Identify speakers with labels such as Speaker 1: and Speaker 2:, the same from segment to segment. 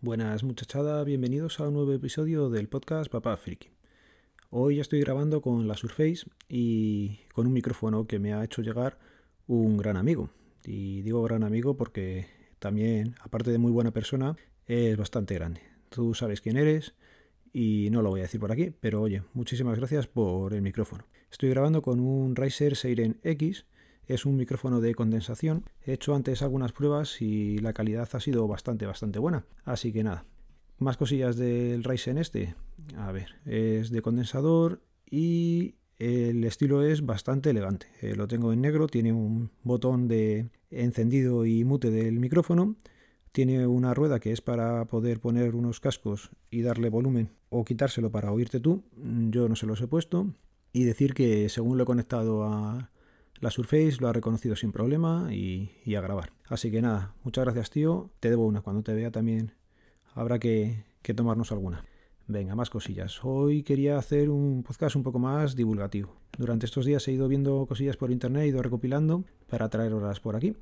Speaker 1: Buenas muchachada, bienvenidos a un nuevo episodio del podcast Papá Friki. Hoy ya estoy grabando con la Surface y con un micrófono que me ha hecho llegar un gran amigo. Y digo gran amigo porque también, aparte de muy buena persona, es bastante grande. Tú sabes quién eres y no lo voy a decir por aquí, pero oye, muchísimas gracias por el micrófono. Estoy grabando con un Riser Seiren X es un micrófono de condensación. He hecho antes algunas pruebas y la calidad ha sido bastante, bastante buena. Así que nada. Más cosillas del Ryzen este. A ver, es de condensador y el estilo es bastante elegante. Eh, lo tengo en negro, tiene un botón de encendido y mute del micrófono. Tiene una rueda que es para poder poner unos cascos y darle volumen o quitárselo para oírte tú. Yo no se los he puesto. Y decir que según lo he conectado a, la Surface lo ha reconocido sin problema y, a grabar. Así que nada, muchas gracias tío. Te debo una. Cuando te vea también habrá que, tomarnos alguna. Venga, más cosillas. Hoy quería hacer un podcast un poco más divulgativo. Durante estos días he ido viendo cosillas por internet, he ido recopilando para traer horas por aquí.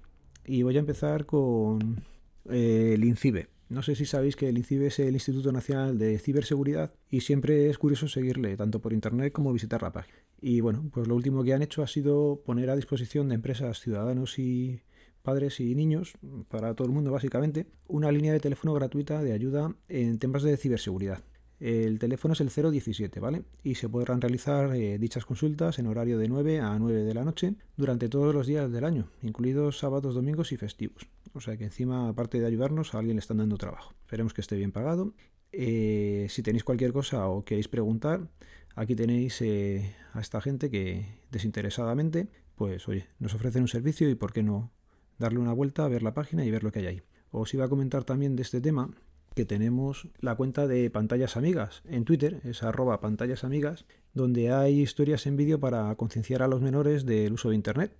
Speaker 1: Y voy a empezar con eh, el INCIBE. No sé si sabéis que el INCIBE es el Instituto Nacional de Ciberseguridad y siempre es curioso seguirle, tanto por internet como visitar la página. Y bueno, pues lo último que han hecho ha sido poner a disposición de empresas, ciudadanos y padres y niños, para todo el mundo básicamente, una línea de teléfono gratuita de ayuda en temas de ciberseguridad. El teléfono es el 017, ¿vale? Y se podrán realizar eh, dichas consultas en horario de 9 a 9 de la noche durante todos los días del año, incluidos sábados, domingos y festivos. O sea que encima, aparte de ayudarnos, a alguien le están dando trabajo. Esperemos que esté bien pagado. Eh, si tenéis cualquier cosa o queréis preguntar, aquí tenéis eh, a esta gente que desinteresadamente, pues oye, nos ofrecen un servicio y por qué no darle una vuelta, ver la página y ver lo que hay ahí. Os iba a comentar también de este tema que tenemos la cuenta de pantallas amigas en Twitter, es arroba pantallas amigas, donde hay historias en vídeo para concienciar a los menores del uso de Internet.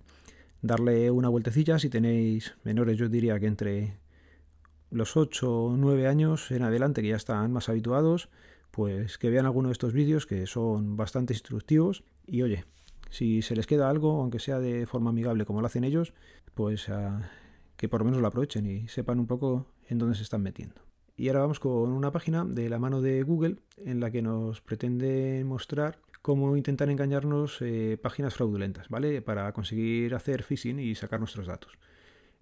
Speaker 1: Darle una vueltecilla si tenéis menores, yo diría que entre los 8 o 9 años en adelante, que ya están más habituados, pues que vean alguno de estos vídeos que son bastante instructivos. Y oye, si se les queda algo, aunque sea de forma amigable como lo hacen ellos, pues ah, que por lo menos lo aprovechen y sepan un poco en dónde se están metiendo. Y ahora vamos con una página de la mano de Google en la que nos pretende mostrar cómo intentar engañarnos eh, páginas fraudulentas, ¿vale? Para conseguir hacer phishing y sacar nuestros datos.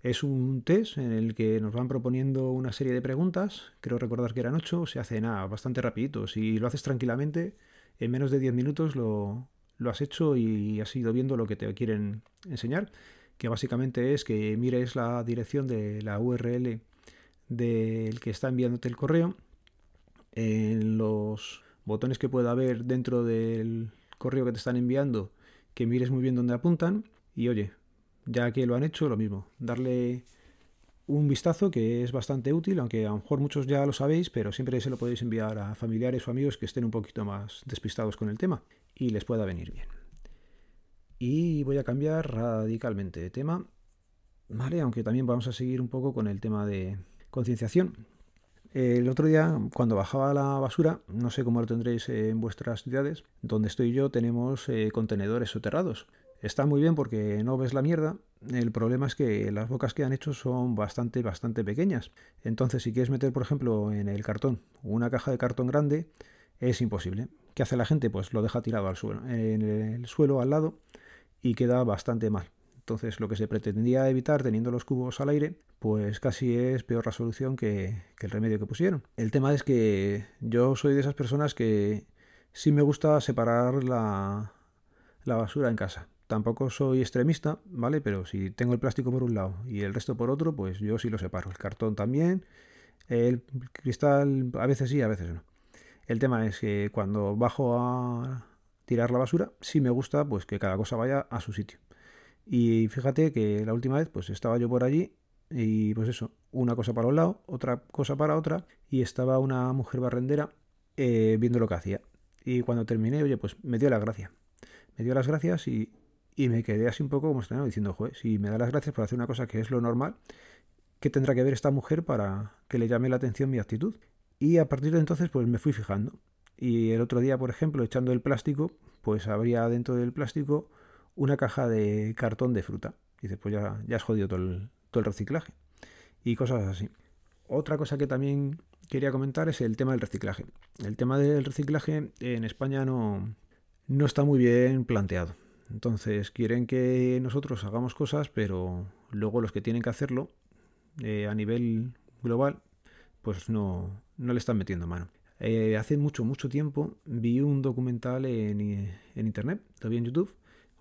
Speaker 1: Es un test en el que nos van proponiendo una serie de preguntas, creo recordar que eran ocho, se hace nada, bastante rapidito. Si lo haces tranquilamente, en menos de 10 minutos lo, lo has hecho y has ido viendo lo que te quieren enseñar, que básicamente es que mires la dirección de la URL del que está enviándote el correo, en los botones que pueda haber dentro del correo que te están enviando, que mires muy bien dónde apuntan y oye, ya que lo han hecho, lo mismo, darle un vistazo que es bastante útil, aunque a lo mejor muchos ya lo sabéis, pero siempre se lo podéis enviar a familiares o amigos que estén un poquito más despistados con el tema y les pueda venir bien. Y voy a cambiar radicalmente de tema, ¿vale? Aunque también vamos a seguir un poco con el tema de, concienciación. El otro día, cuando bajaba la basura, no sé cómo lo tendréis en vuestras ciudades, donde estoy yo tenemos eh, contenedores soterrados. Está muy bien porque no ves la mierda. El problema es que las bocas que han hecho son bastante, bastante pequeñas. Entonces, si quieres meter, por ejemplo, en el cartón una caja de cartón grande, es imposible. ¿Qué hace la gente? Pues lo deja tirado al suelo, en el suelo al lado y queda bastante mal. Entonces, lo que se pretendía evitar teniendo los cubos al aire, pues casi es peor resolución que, que el remedio que pusieron. El tema es que yo soy de esas personas que sí me gusta separar la, la basura en casa. Tampoco soy extremista, ¿vale? Pero si tengo el plástico por un lado y el resto por otro, pues yo sí lo separo. El cartón también, el cristal a veces sí, a veces no. El tema es que cuando bajo a tirar la basura, sí me gusta pues que cada cosa vaya a su sitio. Y fíjate que la última vez pues estaba yo por allí y pues eso, una cosa para un lado, otra cosa para otra y estaba una mujer barrendera eh, viendo lo que hacía. Y cuando terminé, oye, pues me dio las gracias. Me dio las gracias y, y me quedé así un poco como estrenado diciendo, joder, si me da las gracias por hacer una cosa que es lo normal, ¿qué tendrá que ver esta mujer para que le llame la atención mi actitud? Y a partir de entonces pues me fui fijando. Y el otro día, por ejemplo, echando el plástico, pues habría dentro del plástico una caja de cartón de fruta. Y después ya, ya has jodido todo el, todo el reciclaje. Y cosas así. Otra cosa que también quería comentar es el tema del reciclaje. El tema del reciclaje en España no, no está muy bien planteado. Entonces quieren que nosotros hagamos cosas, pero luego los que tienen que hacerlo eh, a nivel global, pues no, no le están metiendo mano. Eh, hace mucho, mucho tiempo vi un documental en, en, internet, todavía en YouTube.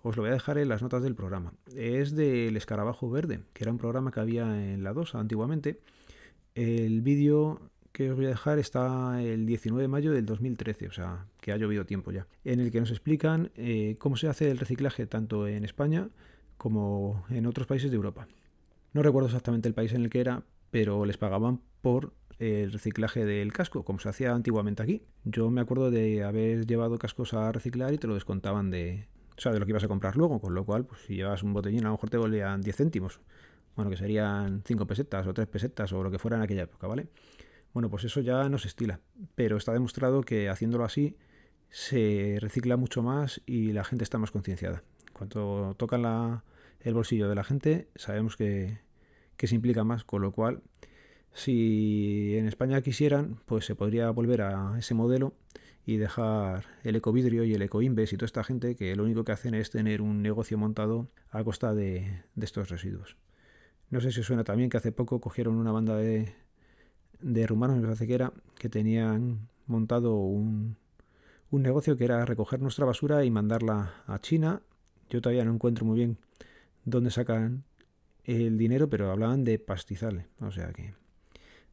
Speaker 1: Os lo voy a dejar en las notas del programa. Es del Escarabajo Verde, que era un programa que había en la 2 antiguamente. El vídeo que os voy a dejar está el 19 de mayo del 2013, o sea, que ha llovido tiempo ya, en el que nos explican eh, cómo se hace el reciclaje tanto en España como en otros países de Europa. No recuerdo exactamente el país en el que era, pero les pagaban por el reciclaje del casco, como se hacía antiguamente aquí. Yo me acuerdo de haber llevado cascos a reciclar y te lo descontaban de, o sea, de lo que ibas a comprar luego, con lo cual, pues si llevas un botellín, a lo mejor te volvían 10 céntimos. Bueno, que serían 5 pesetas o 3 pesetas o lo que fuera en aquella época, ¿vale? Bueno, pues eso ya no se estila, pero está demostrado que haciéndolo así se recicla mucho más y la gente está más concienciada. Cuando tocan el bolsillo de la gente, sabemos que, se implica más, con lo cual, si en España quisieran, pues se podría volver a ese modelo y dejar el ecovidrio y el ecoinves y toda esta gente que lo único que hacen es tener un negocio montado a costa de, de estos residuos. No sé si os suena también que hace poco cogieron una banda de, de rumanos, me parece que era, que tenían montado un, un negocio que era recoger nuestra basura y mandarla a China. Yo todavía no encuentro muy bien dónde sacan el dinero, pero hablaban de pastizales. O sea que,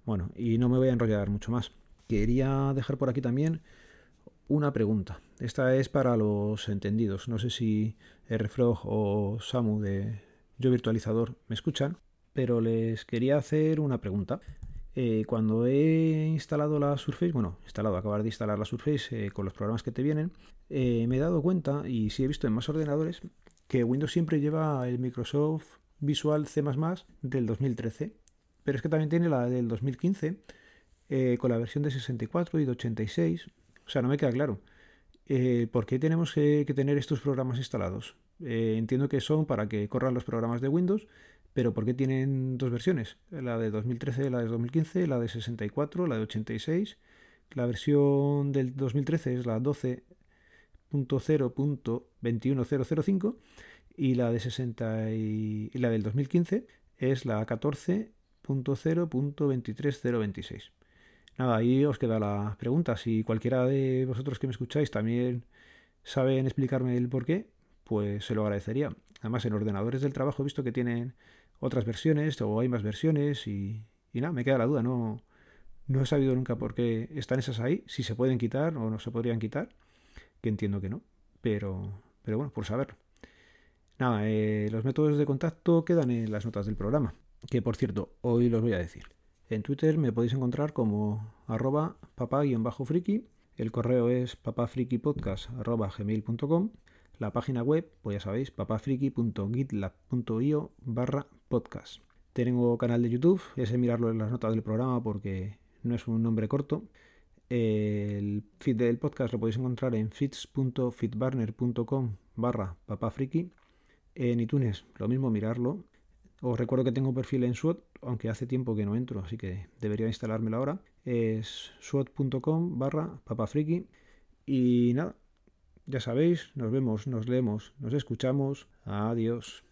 Speaker 1: bueno, y no me voy a enrollar mucho más. Quería dejar por aquí también una pregunta. Esta es para los entendidos. No sé si Rfrog o Samu de Yo Virtualizador me escuchan, pero les quería hacer una pregunta. Eh, cuando he instalado la Surface, bueno, instalado, acabar de instalar la Surface eh, con los programas que te vienen, eh, me he dado cuenta, y sí he visto en más ordenadores, que Windows siempre lleva el Microsoft Visual C++ del 2013, pero es que también tiene la del 2015, con la versión de 64 y de 86, o sea, no me queda claro. ¿Por qué tenemos que tener estos programas instalados? entiendo que son para que corran los programas de Windows, pero ¿por qué tienen dos versiones? La de 2013, la de 2015, la de 64, la de 86. La versión del 2013 es la 12.0.21005 y la de 60 y, la del 2015 es la 14.0.23026. Nada, ahí os queda la pregunta. Si cualquiera de vosotros que me escucháis también saben explicarme el por qué, pues se lo agradecería. Además, en ordenadores del trabajo he visto que tienen otras versiones o hay más versiones y, nada, me queda la duda, no, no he sabido nunca por qué están esas ahí, si se pueden quitar o no se podrían quitar, que entiendo que no, pero, pero bueno, por saberlo. Nada, eh, los métodos de contacto quedan en las notas del programa, que por cierto, hoy los voy a decir. En Twitter me podéis encontrar como arroba papá-friki, el correo es papafrikipodcast.gmail.com la página web, pues ya sabéis, papafriki.gitlab.io barra podcast. Tengo canal de YouTube, ese mirarlo en las notas del programa porque no es un nombre corto. El feed del podcast lo podéis encontrar en feeds.feedburner.com barra papafriki. En iTunes, lo mismo, mirarlo. Os recuerdo que tengo perfil en SWOT, aunque hace tiempo que no entro, así que debería instalármelo ahora. Es swot.com barra papafriki. Y nada, ya sabéis, nos vemos, nos leemos, nos escuchamos. Adiós.